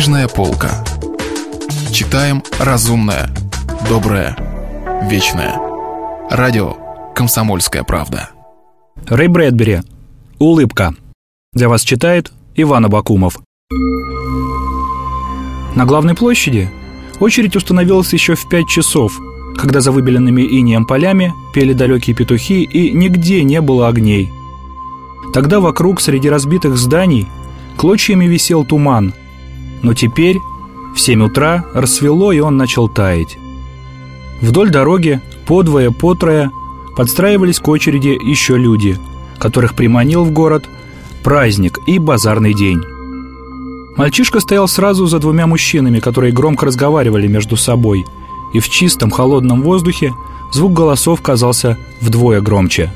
Книжная полка. Читаем разумное, доброе, вечное. Радио «Комсомольская правда». Рэй Брэдбери. Улыбка. Для вас читает Иван Абакумов. На главной площади очередь установилась еще в пять часов, когда за выбеленными инеем полями пели далекие петухи и нигде не было огней. Тогда вокруг, среди разбитых зданий, клочьями висел туман. Но теперь, в семь утра, рассвело, и он начал таять. Вдоль дороги, подвое-потрое, подстраивались к очереди еще люди, которых приманил в город праздник и базарный день. Мальчишка стоял сразу за двумя мужчинами, которые громко разговаривали между собой, и в чистом холодном воздухе звук голосов казался вдвое громче.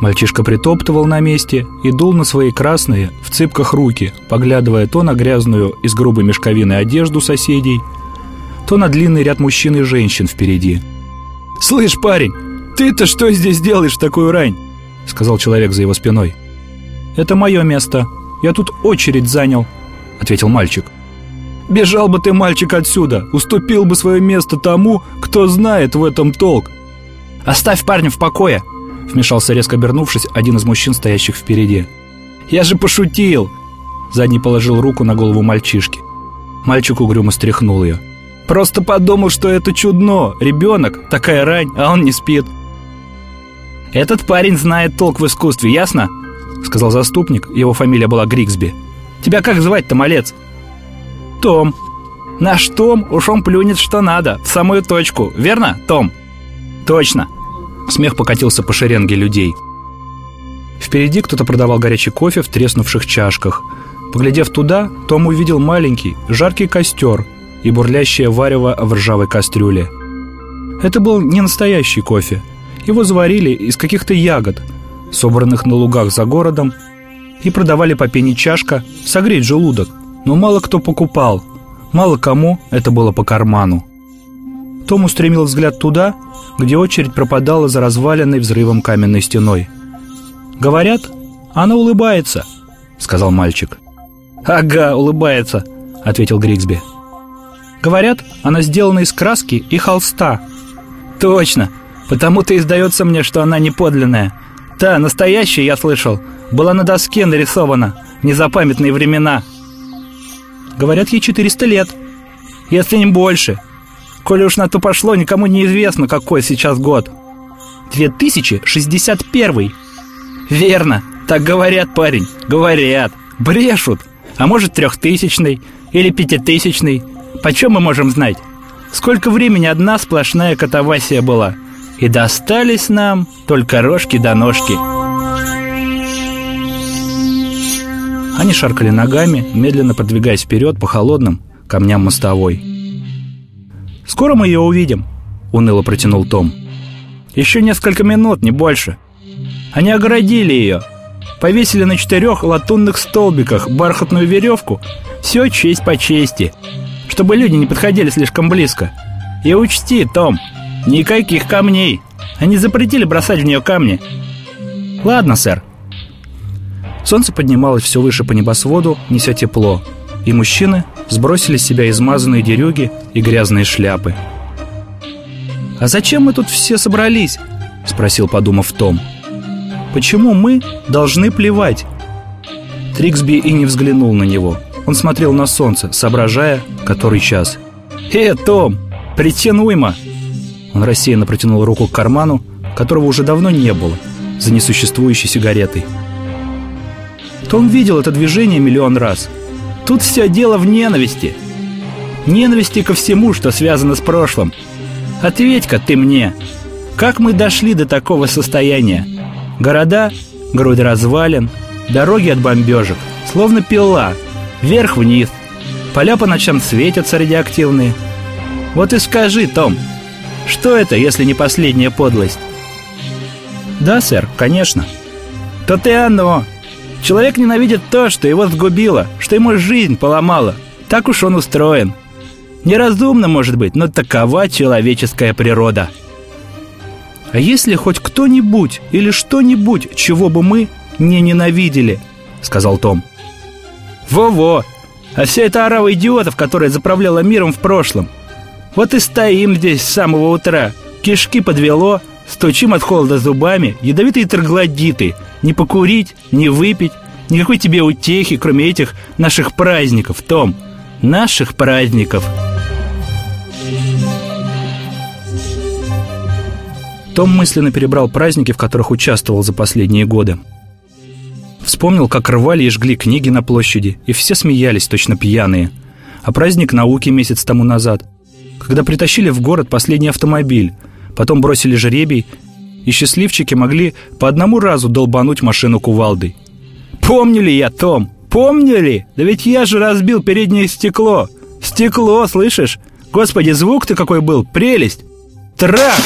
Мальчишка притоптывал на месте и дул на свои красные, в цыпках руки, поглядывая то на грязную из грубой мешковины одежду соседей, то на длинный ряд мужчин и женщин впереди. «Слышь, парень, ты-то что здесь делаешь в такую рань?» — сказал человек за его спиной. «Это мое место», я тут очередь занял», — ответил мальчик. «Бежал бы ты, мальчик, отсюда, уступил бы свое место тому, кто знает в этом толк». «Оставь парня в покое», — вмешался резко обернувшись один из мужчин, стоящих впереди. «Я же пошутил!» Задний положил руку на голову мальчишки. Мальчик угрюмо стряхнул ее. «Просто подумал, что это чудно. Ребенок, такая рань, а он не спит». «Этот парень знает толк в искусстве, ясно?» сказал заступник, его фамилия была Григсби. «Тебя как звать-то, малец?» «Том». «Наш Том уж он плюнет что надо, в самую точку, верно, Том?» «Точно». Смех покатился по шеренге людей. Впереди кто-то продавал горячий кофе в треснувших чашках. Поглядев туда, Том увидел маленький, жаркий костер и бурлящее варево в ржавой кастрюле. Это был не настоящий кофе. Его заварили из каких-то ягод – собранных на лугах за городом, и продавали по пене чашка согреть желудок, но мало кто покупал, мало кому это было по карману. Том устремил взгляд туда, где очередь пропадала за разваленной взрывом каменной стеной. «Говорят, она улыбается», — сказал мальчик. «Ага, улыбается», — ответил Григсби. «Говорят, она сделана из краски и холста». «Точно, потому-то и сдается мне, что она не подлинная. Та, настоящая, я слышал, была на доске нарисована. Незапамятные времена. Говорят, ей 400 лет. Если не больше. Коли уж на то пошло, никому не известно, какой сейчас год. 2061. Верно. Так говорят, парень. Говорят. Брешут. А может, трехтысячный или пятитысячный. Почем мы можем знать? Сколько времени одна сплошная катавасия была – и достались нам только рожки до да ножки. Они шаркали ногами, медленно продвигаясь вперед по холодным камням мостовой. «Скоро мы ее увидим», — уныло протянул Том. «Еще несколько минут, не больше. Они огородили ее, повесили на четырех латунных столбиках бархатную веревку, все честь по чести, чтобы люди не подходили слишком близко. И учти, Том, Никаких камней. Они запретили бросать в нее камни. Ладно, сэр. Солнце поднималось все выше по небосводу, неся тепло, и мужчины сбросили с себя измазанные дерюги и грязные шляпы. «А зачем мы тут все собрались?» — спросил, подумав Том. «Почему мы должны плевать?» Триксби и не взглянул на него. Он смотрел на солнце, соображая, который час. «Э, Том, причин уйма!» Он рассеянно протянул руку к карману, которого уже давно не было, за несуществующей сигаретой. Том видел это движение миллион раз. Тут все дело в ненависти. Ненависти ко всему, что связано с прошлым. Ответь-ка ты мне, как мы дошли до такого состояния? Города, грудь развалин, дороги от бомбежек, словно пила, вверх-вниз. Поля по ночам светятся радиоактивные. Вот и скажи, Том, что это, если не последняя подлость? Да, сэр, конечно. То-то и оно. Человек ненавидит то, что его сгубило, что ему жизнь поломало. Так уж он устроен. Неразумно, может быть, но такова человеческая природа. А если хоть кто-нибудь или что-нибудь, чего бы мы не ненавидели, сказал Том. Во-во! а вся эта орава идиотов, которая заправляла миром в прошлом. Вот и стоим здесь с самого утра. Кишки подвело, стучим от холода зубами, ядовитые троглодиты. Не покурить, не выпить, никакой тебе утехи, кроме этих наших праздников, Том. Наших праздников. Том мысленно перебрал праздники, в которых участвовал за последние годы. Вспомнил, как рвали и жгли книги на площади, и все смеялись, точно пьяные. А праздник науки месяц тому назад, когда притащили в город последний автомобиль, потом бросили жеребий, и счастливчики могли по одному разу долбануть машину кувалдой. «Помню ли я, Том? Помню ли? Да ведь я же разбил переднее стекло! Стекло, слышишь? Господи, звук-то какой был! Прелесть! Трах!»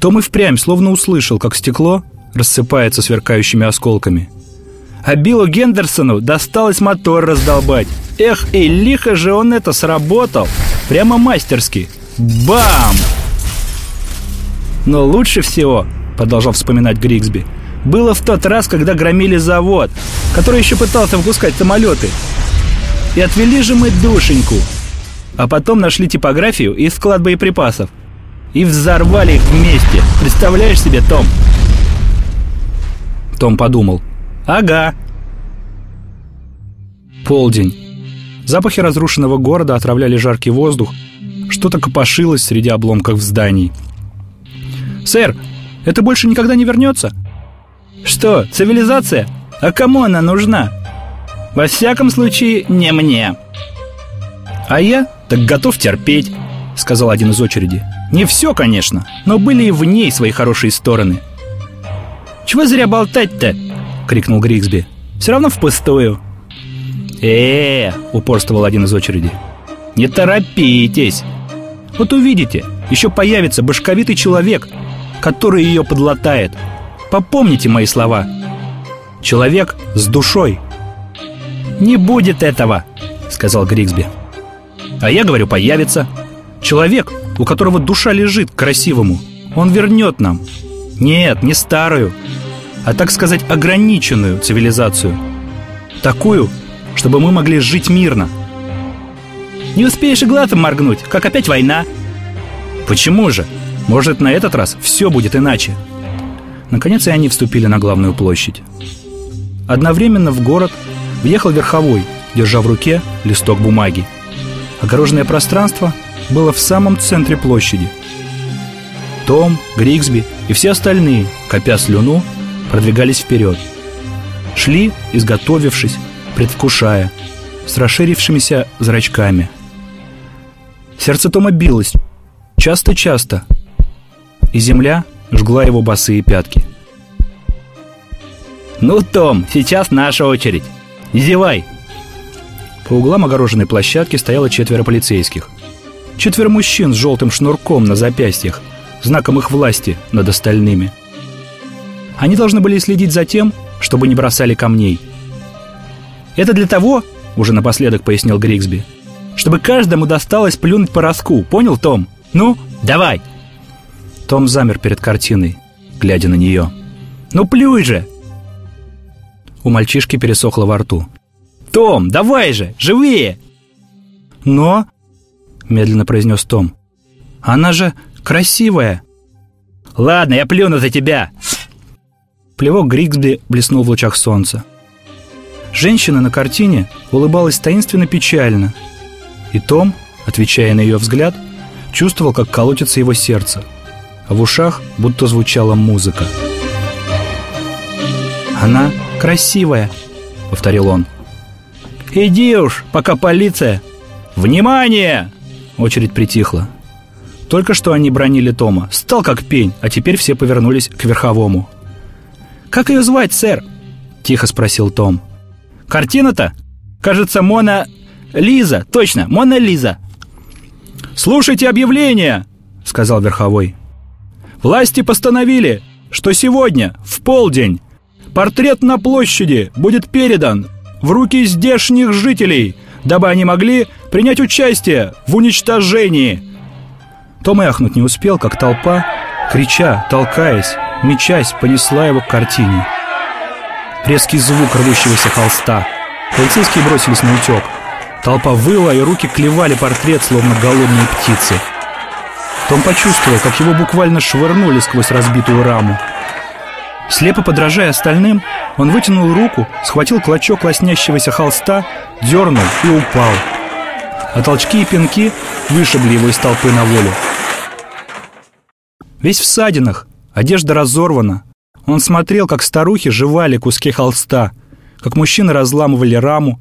Том и впрямь словно услышал, как стекло рассыпается сверкающими осколками. А Биллу Гендерсону досталось мотор раздолбать. Эх, и лихо же он это сработал. Прямо мастерски. Бам! Но лучше всего, продолжал вспоминать Григсби, было в тот раз, когда громили завод, который еще пытался выпускать самолеты. И отвели же мы душеньку. А потом нашли типографию и склад боеприпасов – и взорвали их вместе. Представляешь себе, Том? Том подумал. Ага. Полдень. Запахи разрушенного города отравляли жаркий воздух. Что-то копошилось среди обломков зданий. «Сэр, это больше никогда не вернется?» «Что, цивилизация? А кому она нужна?» «Во всяком случае, не мне». «А я так готов терпеть», — сказал один из очереди. Не все, конечно, но были и в ней свои хорошие стороны. «Чего зря болтать-то?» — крикнул Григсби. «Все равно впустую». «Э-э-э!» — упорствовал один из очереди. «Не торопитесь! Вот увидите, еще появится башковитый человек, который ее подлатает. Попомните мои слова. Человек с душой». «Не будет этого!» — сказал Григсби. «А я говорю, появится. Человек, у которого душа лежит к красивому. Он вернет нам. Нет, не старую, а, так сказать, ограниченную цивилизацию. Такую, чтобы мы могли жить мирно. Не успеешь и глазом моргнуть, как опять война. Почему же? Может, на этот раз все будет иначе. Наконец и они вступили на главную площадь. Одновременно в город въехал верховой, держа в руке листок бумаги. Огороженное пространство было в самом центре площади. Том, Григсби и все остальные, копя слюну, продвигались вперед. Шли, изготовившись, предвкушая, с расширившимися зрачками. Сердце Тома билось, часто-часто, и земля жгла его босые пятки. «Ну, Том, сейчас наша очередь. Не зевай!» По углам огороженной площадки стояло четверо полицейских – Четверо мужчин с желтым шнурком на запястьях, знаком их власти над остальными. Они должны были следить за тем, чтобы не бросали камней. «Это для того, — уже напоследок пояснил Григсби, — чтобы каждому досталось плюнуть по роску, понял, Том? Ну, давай!» Том замер перед картиной, глядя на нее. «Ну плюй же!» У мальчишки пересохло во рту. «Том, давай же, живее!» «Но...» — медленно произнес Том. «Она же красивая!» «Ладно, я плюну за тебя!» Плевок Григсби блеснул в лучах солнца. Женщина на картине улыбалась таинственно печально. И Том, отвечая на ее взгляд, чувствовал, как колотится его сердце, а в ушах будто звучала музыка. «Она красивая», — повторил он. «Иди уж, пока полиция!» «Внимание!» Очередь притихла. Только что они бронили Тома. Стал как пень, а теперь все повернулись к верховому. «Как ее звать, сэр?» – тихо спросил Том. «Картина-то? Кажется, Мона... Лиза, точно, Мона Лиза». «Слушайте объявление!» – сказал верховой. «Власти постановили, что сегодня, в полдень, портрет на площади будет передан в руки здешних жителей, дабы они могли принять участие в уничтожении. Том и ахнуть не успел, как толпа, крича, толкаясь, мечась, понесла его к картине. Резкий звук рвущегося холста, Полицейские бросились на утек. Толпа выла, и руки клевали портрет, словно голодные птицы. Том почувствовал, как его буквально швырнули сквозь разбитую раму. Слепо подражая остальным, он вытянул руку, схватил клочок лоснящегося холста, дернул и упал. А толчки и пинки вышибли его из толпы на волю. Весь в садинах, одежда разорвана. Он смотрел, как старухи жевали куски холста, как мужчины разламывали раму,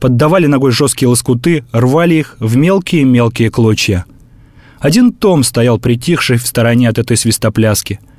поддавали ногой жесткие лоскуты, рвали их в мелкие-мелкие клочья. Один Том стоял притихший в стороне от этой свистопляски –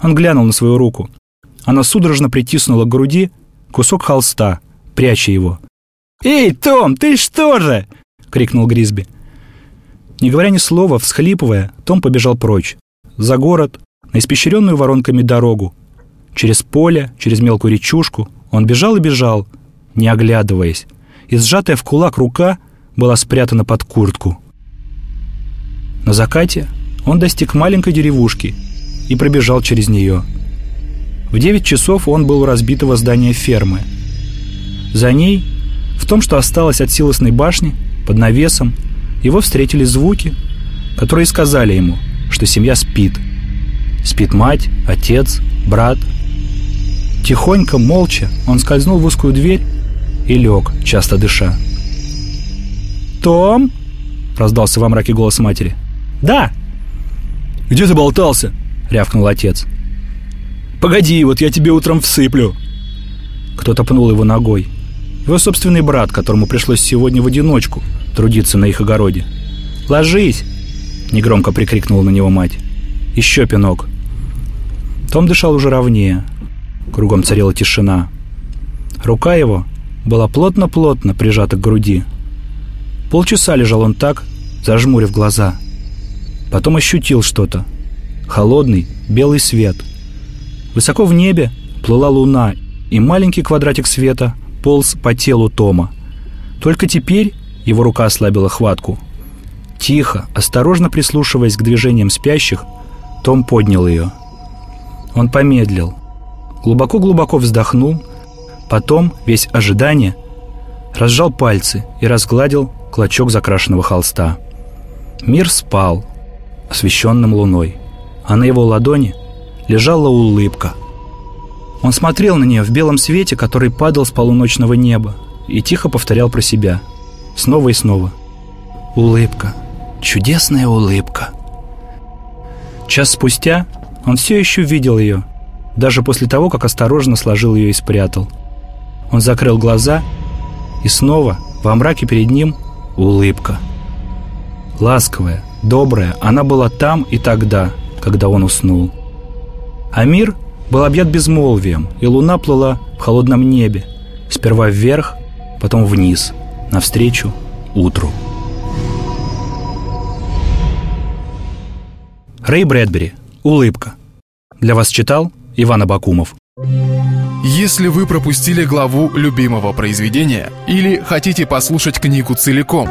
он глянул на свою руку. Она судорожно притиснула к груди кусок холста, пряча его. «Эй, Том, ты что же?» — крикнул Гризби. Не говоря ни слова, всхлипывая, Том побежал прочь. За город, на испещренную воронками дорогу. Через поле, через мелкую речушку. Он бежал и бежал, не оглядываясь. И сжатая в кулак рука была спрятана под куртку. На закате он достиг маленькой деревушки — и пробежал через нее. В 9 часов он был у разбитого здания фермы. За ней, в том, что осталось от силосной башни, под навесом, его встретили звуки, которые сказали ему, что семья спит. Спит мать, отец, брат. Тихонько, молча, он скользнул в узкую дверь и лег, часто дыша. «Том?» — раздался во мраке голос матери. «Да!» «Где ты болтался?» — рявкнул отец. «Погоди, вот я тебе утром всыплю!» Кто-то пнул его ногой. Его собственный брат, которому пришлось сегодня в одиночку трудиться на их огороде. «Ложись!» — негромко прикрикнула на него мать. «Еще пинок!» Том дышал уже ровнее. Кругом царила тишина. Рука его была плотно-плотно прижата к груди. Полчаса лежал он так, зажмурив глаза. Потом ощутил что-то — холодный белый свет. Высоко в небе плыла луна, и маленький квадратик света полз по телу Тома. Только теперь его рука ослабила хватку. Тихо, осторожно прислушиваясь к движениям спящих, Том поднял ее. Он помедлил, глубоко-глубоко вздохнул, потом, весь ожидание, разжал пальцы и разгладил клочок закрашенного холста. Мир спал, освещенным луной а на его ладони лежала улыбка. Он смотрел на нее в белом свете, который падал с полуночного неба, и тихо повторял про себя, снова и снова. «Улыбка, чудесная улыбка». Час спустя он все еще видел ее, даже после того, как осторожно сложил ее и спрятал. Он закрыл глаза, и снова во мраке перед ним улыбка. Ласковая, добрая, она была там и тогда – когда он уснул. А мир был объят безмолвием, и луна плыла в холодном небе, сперва вверх, потом вниз, навстречу утру. Рэй Брэдбери. Улыбка. Для вас читал Иван Абакумов. Если вы пропустили главу любимого произведения или хотите послушать книгу целиком,